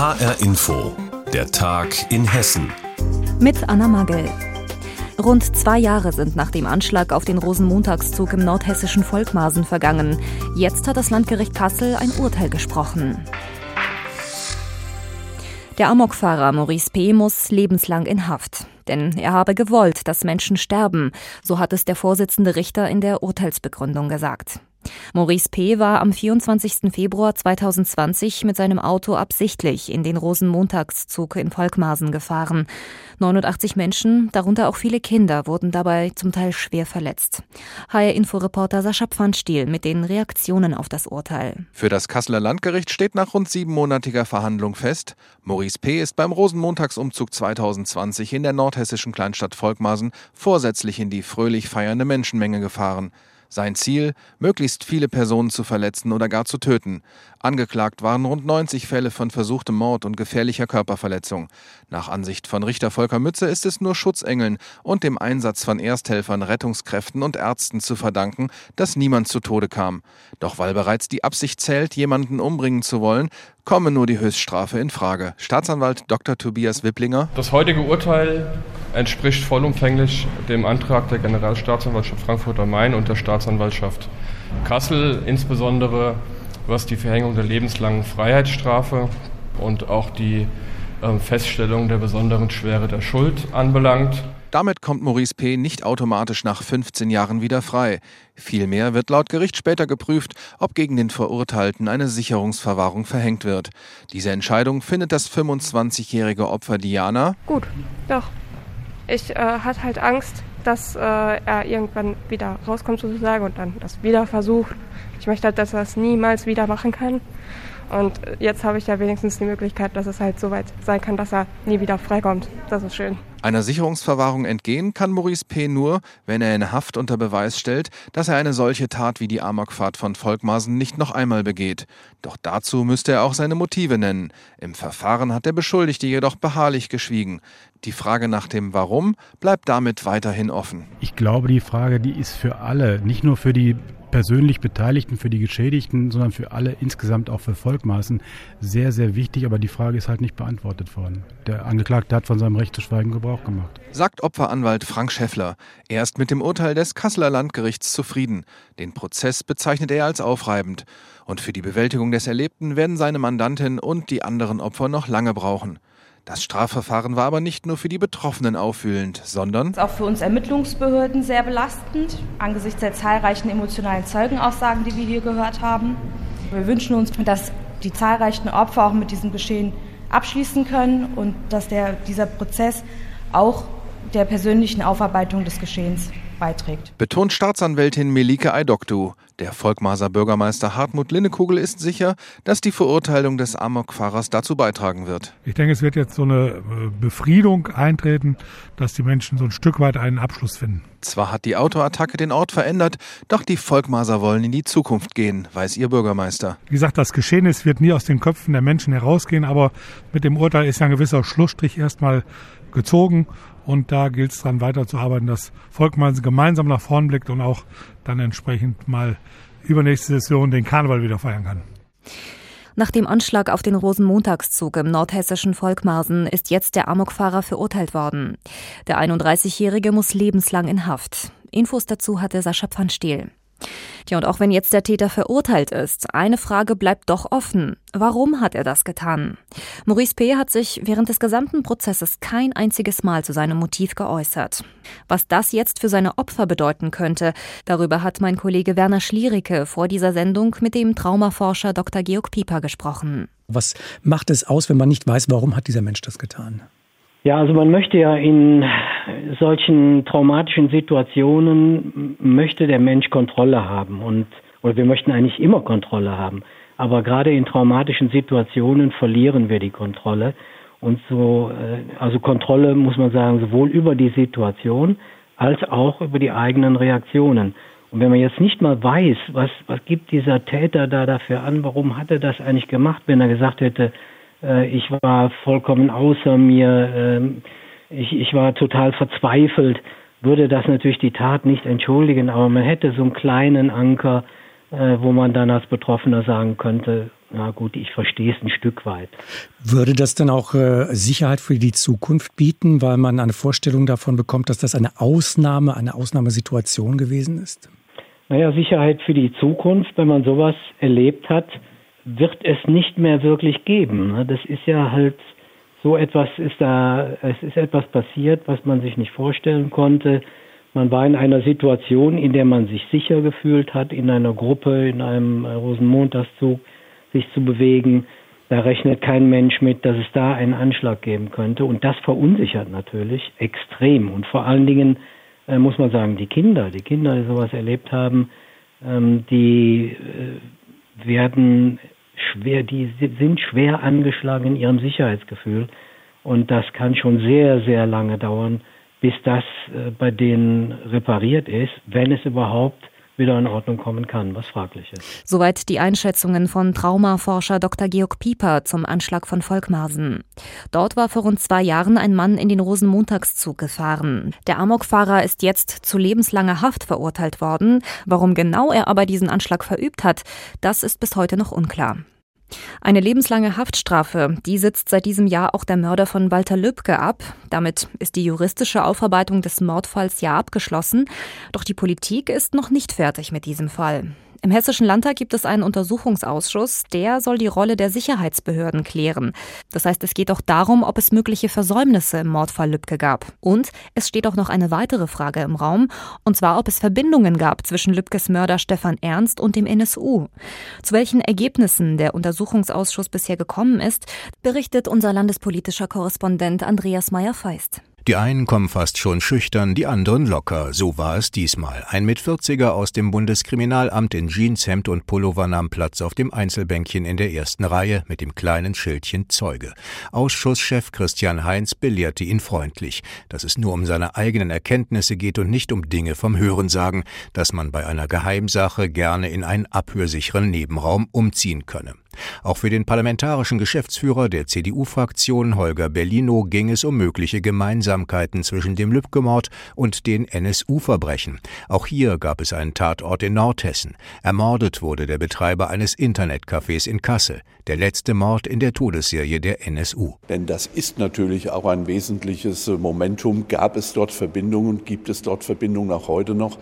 HR Info, der Tag in Hessen. Mit Anna Magel. Rund zwei Jahre sind nach dem Anschlag auf den Rosenmontagszug im nordhessischen Volkmarsen vergangen. Jetzt hat das Landgericht Kassel ein Urteil gesprochen. Der Amokfahrer Maurice P. muss lebenslang in Haft. Denn er habe gewollt, dass Menschen sterben. So hat es der Vorsitzende Richter in der Urteilsbegründung gesagt. Maurice P. war am 24. Februar 2020 mit seinem Auto absichtlich in den Rosenmontagszug in Volkmarsen gefahren. 89 Menschen, darunter auch viele Kinder, wurden dabei zum Teil schwer verletzt. HR-Inforeporter Sascha Pfannstiel mit den Reaktionen auf das Urteil. Für das Kasseler Landgericht steht nach rund siebenmonatiger Verhandlung fest, Maurice P. ist beim Rosenmontagsumzug 2020 in der nordhessischen Kleinstadt Volkmarsen vorsätzlich in die fröhlich feiernde Menschenmenge gefahren. Sein Ziel, möglichst viele Personen zu verletzen oder gar zu töten. Angeklagt waren rund 90 Fälle von versuchtem Mord und gefährlicher Körperverletzung. Nach Ansicht von Richter Volker Mütze ist es nur Schutzengeln und dem Einsatz von Ersthelfern, Rettungskräften und Ärzten zu verdanken, dass niemand zu Tode kam. Doch weil bereits die Absicht zählt, jemanden umbringen zu wollen, komme nur die Höchststrafe in Frage. Staatsanwalt Dr. Tobias Wipplinger. Das heutige Urteil entspricht vollumfänglich dem Antrag der Generalstaatsanwaltschaft Frankfurt am Main und der Staatsanwaltschaft Kassel, insbesondere was die Verhängung der lebenslangen Freiheitsstrafe und auch die äh, Feststellung der besonderen Schwere der Schuld anbelangt. Damit kommt Maurice P. nicht automatisch nach 15 Jahren wieder frei. Vielmehr wird laut Gericht später geprüft, ob gegen den Verurteilten eine Sicherungsverwahrung verhängt wird. Diese Entscheidung findet das 25-jährige Opfer Diana. Gut, doch. Ich äh, hatte halt Angst, dass äh, er irgendwann wieder rauskommt sozusagen und dann das wieder versucht. Ich möchte halt, dass er es niemals wieder machen kann. Und jetzt habe ich ja wenigstens die Möglichkeit, dass es halt so weit sein kann, dass er nie wieder freikommt. Das ist schön. Einer Sicherungsverwahrung entgehen kann Maurice P. nur, wenn er in Haft unter Beweis stellt, dass er eine solche Tat wie die Amokfahrt von Volkmarsen nicht noch einmal begeht. Doch dazu müsste er auch seine Motive nennen. Im Verfahren hat der Beschuldigte jedoch beharrlich geschwiegen. Die Frage nach dem Warum bleibt damit weiterhin offen. Ich glaube, die Frage, die ist für alle, nicht nur für die persönlich Beteiligten, für die Geschädigten, sondern für alle insgesamt auch für Volkmaßen sehr, sehr wichtig. Aber die Frage ist halt nicht beantwortet worden. Der Angeklagte hat von seinem Recht zu schweigen Gebrauch gemacht. Sagt Opferanwalt Frank Schäffler. Er ist mit dem Urteil des Kasseler Landgerichts zufrieden. Den Prozess bezeichnet er als aufreibend. Und für die Bewältigung des Erlebten werden seine Mandantin und die anderen Opfer noch lange brauchen. Das Strafverfahren war aber nicht nur für die Betroffenen auffühlend, sondern auch für uns Ermittlungsbehörden sehr belastend, angesichts der zahlreichen emotionalen Zeugenaussagen, die wir hier gehört haben. Wir wünschen uns, dass die zahlreichen Opfer auch mit diesem Geschehen abschließen können und dass der, dieser Prozess auch der persönlichen Aufarbeitung des Geschehens beiträgt. Betont Staatsanwältin Melike Eidoktu. Der Volkmaser Bürgermeister Hartmut Linnekugel ist sicher, dass die Verurteilung des Amokfahrers dazu beitragen wird. Ich denke, es wird jetzt so eine äh, Befriedung eintreten, dass die Menschen so ein Stück weit einen Abschluss finden. Zwar hat die Autoattacke den Ort verändert, doch die Volkmaser wollen in die Zukunft gehen, weiß ihr Bürgermeister. Wie gesagt, das Geschehnis wird nie aus den Köpfen der Menschen herausgehen, aber mit dem Urteil ist ja ein gewisser Schlussstrich erstmal gezogen und da gilt es dann weiterzuarbeiten, dass Volkmann gemeinsam nach vorn blickt und auch dann entsprechend mal übernächste Session den Karneval wieder feiern kann. Nach dem Anschlag auf den Rosenmontagszug im nordhessischen Volkmarsen ist jetzt der Amokfahrer verurteilt worden. Der 31-Jährige muss lebenslang in Haft. Infos dazu hatte Sascha Pfannstiel. Tja, und auch wenn jetzt der Täter verurteilt ist, eine Frage bleibt doch offen. Warum hat er das getan? Maurice P. hat sich während des gesamten Prozesses kein einziges Mal zu seinem Motiv geäußert. Was das jetzt für seine Opfer bedeuten könnte, darüber hat mein Kollege Werner Schliericke vor dieser Sendung mit dem Traumaforscher Dr. Georg Pieper gesprochen. Was macht es aus, wenn man nicht weiß, warum hat dieser Mensch das getan? Ja, also man möchte ja in solchen traumatischen Situationen möchte der Mensch Kontrolle haben und oder wir möchten eigentlich immer Kontrolle haben. Aber gerade in traumatischen Situationen verlieren wir die Kontrolle. Und so, äh, also Kontrolle muss man sagen, sowohl über die Situation als auch über die eigenen Reaktionen. Und wenn man jetzt nicht mal weiß, was, was gibt dieser Täter da dafür an, warum hat er das eigentlich gemacht, wenn er gesagt hätte, äh, ich war vollkommen außer mir, ähm, ich, ich war total verzweifelt, würde das natürlich die Tat nicht entschuldigen, aber man hätte so einen kleinen Anker, äh, wo man dann als Betroffener sagen könnte, na gut, ich verstehe es ein Stück weit. Würde das dann auch äh, Sicherheit für die Zukunft bieten, weil man eine Vorstellung davon bekommt, dass das eine Ausnahme, eine Ausnahmesituation gewesen ist? Naja, Sicherheit für die Zukunft, wenn man sowas erlebt hat, wird es nicht mehr wirklich geben. Ne? Das ist ja halt so etwas ist da, es ist etwas passiert, was man sich nicht vorstellen konnte. Man war in einer Situation, in der man sich sicher gefühlt hat, in einer Gruppe, in einem Rosenmontagszug sich zu bewegen. Da rechnet kein Mensch mit, dass es da einen Anschlag geben könnte. Und das verunsichert natürlich extrem. Und vor allen Dingen äh, muss man sagen, die Kinder, die Kinder, die sowas erlebt haben, ähm, die äh, werden schwer, die sind schwer angeschlagen in ihrem Sicherheitsgefühl. Und das kann schon sehr, sehr lange dauern, bis das äh, bei denen repariert ist, wenn es überhaupt wieder in Ordnung kommen kann, was fraglich ist. Soweit die Einschätzungen von Traumaforscher Dr. Georg Pieper zum Anschlag von Volkmarsen. Dort war vor rund zwei Jahren ein Mann in den Rosenmontagszug gefahren. Der Amokfahrer ist jetzt zu lebenslanger Haft verurteilt worden. Warum genau er aber diesen Anschlag verübt hat, das ist bis heute noch unklar. Eine lebenslange Haftstrafe, die sitzt seit diesem Jahr auch der Mörder von Walter Lübcke ab. Damit ist die juristische Aufarbeitung des Mordfalls ja abgeschlossen. Doch die Politik ist noch nicht fertig mit diesem Fall. Im Hessischen Landtag gibt es einen Untersuchungsausschuss, der soll die Rolle der Sicherheitsbehörden klären. Das heißt, es geht auch darum, ob es mögliche Versäumnisse im Mordfall Lübcke gab. Und es steht auch noch eine weitere Frage im Raum, und zwar, ob es Verbindungen gab zwischen Lübkes Mörder Stefan Ernst und dem NSU. Zu welchen Ergebnissen der Untersuchungsausschuss bisher gekommen ist, berichtet unser landespolitischer Korrespondent Andreas Meyer-Feist. Die einen kommen fast schon schüchtern, die anderen locker. So war es diesmal. Ein Mitvierziger aus dem Bundeskriminalamt in Jeanshemd und Pullover nahm Platz auf dem Einzelbänkchen in der ersten Reihe mit dem kleinen Schildchen Zeuge. Ausschusschef Christian Heinz belehrte ihn freundlich, dass es nur um seine eigenen Erkenntnisse geht und nicht um Dinge vom Hörensagen, dass man bei einer Geheimsache gerne in einen abhörsicheren Nebenraum umziehen könne. Auch für den parlamentarischen Geschäftsführer der CDU-Fraktion Holger Bellino ging es um mögliche Gemeinsamkeiten zwischen dem Lübcke-Mord und den NSU-Verbrechen. Auch hier gab es einen Tatort in Nordhessen. Ermordet wurde der Betreiber eines Internetcafés in Kassel, der letzte Mord in der Todesserie der NSU. Denn das ist natürlich auch ein wesentliches Momentum. Gab es dort Verbindungen, gibt es dort Verbindungen auch heute noch?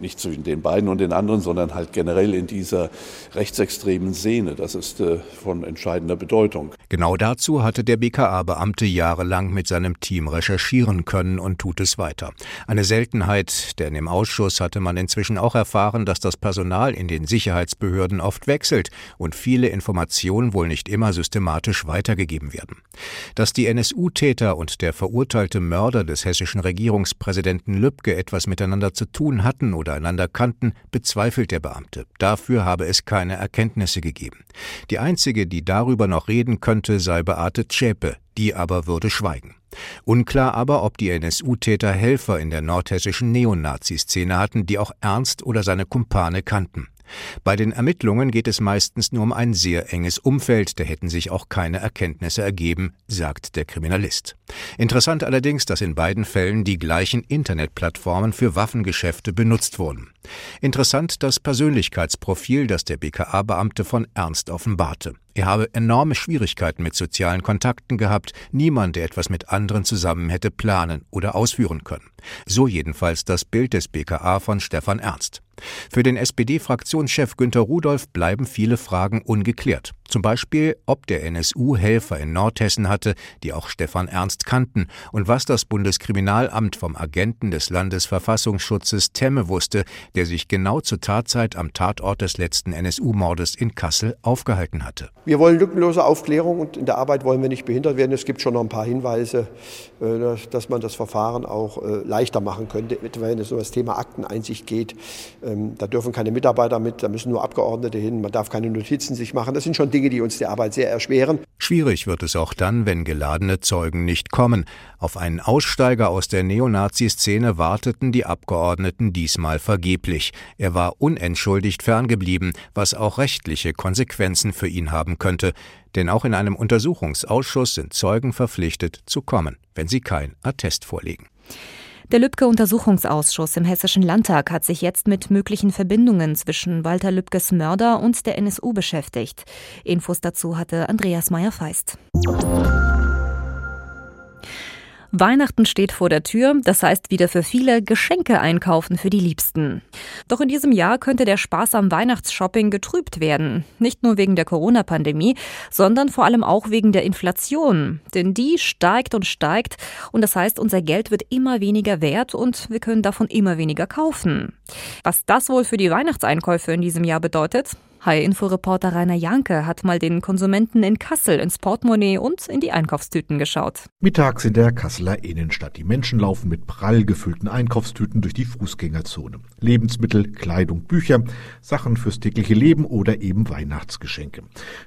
Nicht zwischen den beiden und den anderen, sondern halt generell in dieser rechtsextremen Szene. Das ist äh, von entscheidender Bedeutung. Genau dazu hatte der BKA-Beamte jahrelang mit seinem Team recherchieren können und tut es weiter. Eine Seltenheit, denn im Ausschuss hatte man inzwischen auch erfahren, dass das Personal in den Sicherheitsbehörden oft wechselt und viele Informationen wohl nicht immer systematisch weitergegeben werden. Dass die NSU-Täter und der verurteilte Mörder des hessischen Regierungspräsidenten Lübcke etwas miteinander zu tun hatten oder einander kannten, bezweifelt der Beamte. Dafür habe es keine Erkenntnisse gegeben. Die einzige, die darüber noch reden könnte, sei Beate Zschäpe, die aber würde schweigen. Unklar aber, ob die NSU-Täter Helfer in der nordhessischen Neonazi-Szene hatten, die auch Ernst oder seine Kumpane kannten. Bei den Ermittlungen geht es meistens nur um ein sehr enges Umfeld, da hätten sich auch keine Erkenntnisse ergeben, sagt der Kriminalist. Interessant allerdings, dass in beiden Fällen die gleichen Internetplattformen für Waffengeschäfte benutzt wurden. Interessant das Persönlichkeitsprofil, das der BKA-Beamte von Ernst offenbarte. Er habe enorme Schwierigkeiten mit sozialen Kontakten gehabt, niemand, der etwas mit anderen zusammen hätte planen oder ausführen können. So jedenfalls das Bild des BKA von Stefan Ernst. Für den SPD-Fraktionschef Günter Rudolph bleiben viele Fragen ungeklärt. Zum Beispiel, ob der NSU Helfer in Nordhessen hatte, die auch Stefan Ernst kannten, und was das Bundeskriminalamt vom Agenten des Landesverfassungsschutzes Temme wusste, der sich genau zur Tatzeit am Tatort des letzten NSU-Mordes in Kassel aufgehalten hatte. Wir wollen lückenlose Aufklärung und in der Arbeit wollen wir nicht behindert werden. Es gibt schon noch ein paar Hinweise, äh, dass man das Verfahren auch äh, leichter machen könnte, wenn es um das Thema Akteneinsicht geht. Ähm, da dürfen keine Mitarbeiter mit, da müssen nur Abgeordnete hin, man darf keine Notizen sich machen. Das sind schon Dinge, die uns die Arbeit sehr erschweren. Schwierig wird es auch dann, wenn geladene Zeugen nicht kommen. Auf einen Aussteiger aus der Neonazi-Szene warteten die Abgeordneten diesmal vergeblich. Er war unentschuldigt ferngeblieben, was auch rechtliche Konsequenzen für ihn haben könnte. Denn auch in einem Untersuchungsausschuss sind Zeugen verpflichtet zu kommen, wenn sie kein Attest vorlegen. Der Lübcke-Untersuchungsausschuss im Hessischen Landtag hat sich jetzt mit möglichen Verbindungen zwischen Walter Lübkes Mörder und der NSU beschäftigt. Infos dazu hatte Andreas Meyer-Feist. Weihnachten steht vor der Tür, das heißt wieder für viele Geschenke einkaufen für die Liebsten. Doch in diesem Jahr könnte der Spaß am Weihnachtsshopping getrübt werden. Nicht nur wegen der Corona-Pandemie, sondern vor allem auch wegen der Inflation. Denn die steigt und steigt und das heißt, unser Geld wird immer weniger wert und wir können davon immer weniger kaufen. Was das wohl für die Weihnachtseinkäufe in diesem Jahr bedeutet, Hi-Info-Reporter Rainer Janke hat mal den Konsumenten in Kassel ins Portemonnaie und in die Einkaufstüten geschaut. Mittags in der Kasseler Innenstadt. Die Menschen laufen mit prall gefüllten Einkaufstüten durch die Fußgängerzone. Lebensmittel, Kleidung, Bücher, Sachen fürs tägliche Leben oder eben Weihnachtsgeschenke.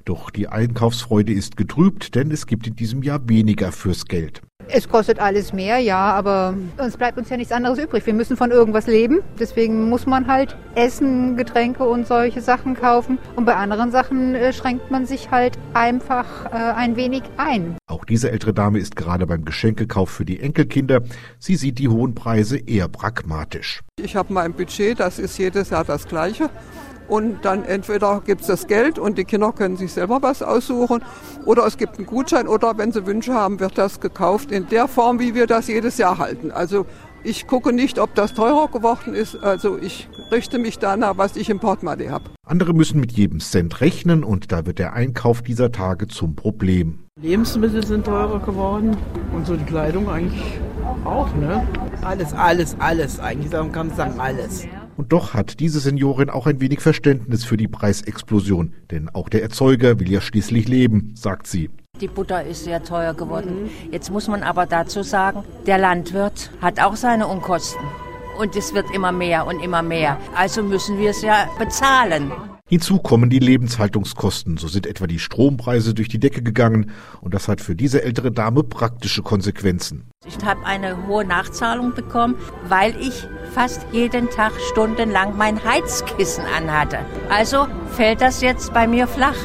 Doch die Einkaufsfreude ist getrübt, denn es gibt in diesem Jahr weniger fürs Geld. Es kostet alles mehr, ja, aber uns bleibt uns ja nichts anderes übrig. Wir müssen von irgendwas leben. Deswegen muss man halt Essen, Getränke und solche Sachen kaufen. Und bei anderen Sachen äh, schränkt man sich halt einfach äh, ein wenig ein. Auch diese ältere Dame ist gerade beim Geschenkekauf für die Enkelkinder. Sie sieht die hohen Preise eher pragmatisch. Ich habe mein Budget, das ist jedes Jahr das gleiche. Und dann entweder gibt es das Geld und die Kinder können sich selber was aussuchen oder es gibt einen Gutschein oder wenn sie Wünsche haben, wird das gekauft in der Form, wie wir das jedes Jahr halten. Also ich gucke nicht, ob das teurer geworden ist. Also ich richte mich danach, was ich im Portemonnaie habe. Andere müssen mit jedem Cent rechnen und da wird der Einkauf dieser Tage zum Problem. Lebensmittel sind teurer geworden und so die Kleidung eigentlich auch, ne? Alles, alles, alles. Eigentlich kann man sagen alles. Und doch hat diese Seniorin auch ein wenig Verständnis für die Preisexplosion, denn auch der Erzeuger will ja schließlich leben, sagt sie. Die Butter ist sehr teuer geworden. Jetzt muss man aber dazu sagen, der Landwirt hat auch seine Unkosten. Und es wird immer mehr und immer mehr. Also müssen wir es ja bezahlen. Hinzu kommen die Lebenshaltungskosten. So sind etwa die Strompreise durch die Decke gegangen. Und das hat für diese ältere Dame praktische Konsequenzen. Ich habe eine hohe Nachzahlung bekommen, weil ich fast jeden Tag stundenlang mein Heizkissen anhatte. Also fällt das jetzt bei mir flach.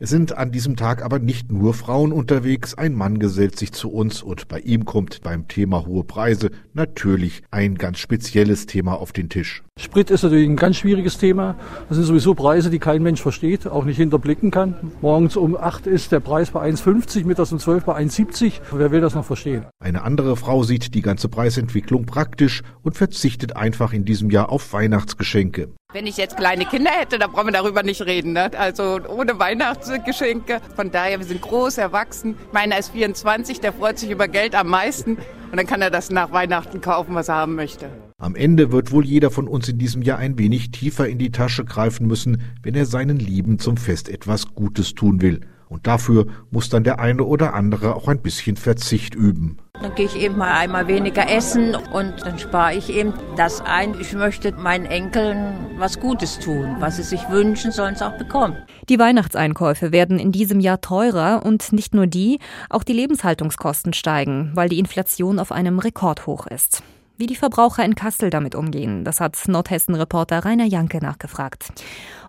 Es sind an diesem Tag aber nicht nur Frauen unterwegs. Ein Mann gesellt sich zu uns und bei ihm kommt beim Thema hohe Preise natürlich ein ganz spezielles Thema auf den Tisch. Sprit ist natürlich ein ganz schwieriges Thema. Das sind sowieso Preise, die kein Mensch versteht, auch nicht hinterblicken kann. Morgens um 8 ist der Preis bei 1,50, mittags um 12 bei 1,70. Wer will das noch verstehen? Eine andere Frau sieht die ganze Preisentwicklung praktisch und verzichtet einfach in diesem Jahr auf Weihnachtsgeschenke. Wenn ich jetzt kleine Kinder hätte, dann brauchen wir darüber nicht reden. Ne? Also ohne Weihnachtsgeschenke. Von daher, wir sind groß erwachsen. Meiner ist 24, der freut sich über Geld am meisten. Und dann kann er das nach Weihnachten kaufen, was er haben möchte. Am Ende wird wohl jeder von uns in diesem Jahr ein wenig tiefer in die Tasche greifen müssen, wenn er seinen Lieben zum Fest etwas Gutes tun will. Und dafür muss dann der eine oder andere auch ein bisschen Verzicht üben. Dann gehe ich eben mal einmal weniger essen und dann spare ich eben das ein. Ich möchte meinen Enkeln was Gutes tun. Was sie sich wünschen, sollen sie auch bekommen. Die Weihnachtseinkäufe werden in diesem Jahr teurer und nicht nur die, auch die Lebenshaltungskosten steigen, weil die Inflation auf einem Rekordhoch ist. Wie die Verbraucher in Kassel damit umgehen, das hat Nordhessen-Reporter Rainer Janke nachgefragt.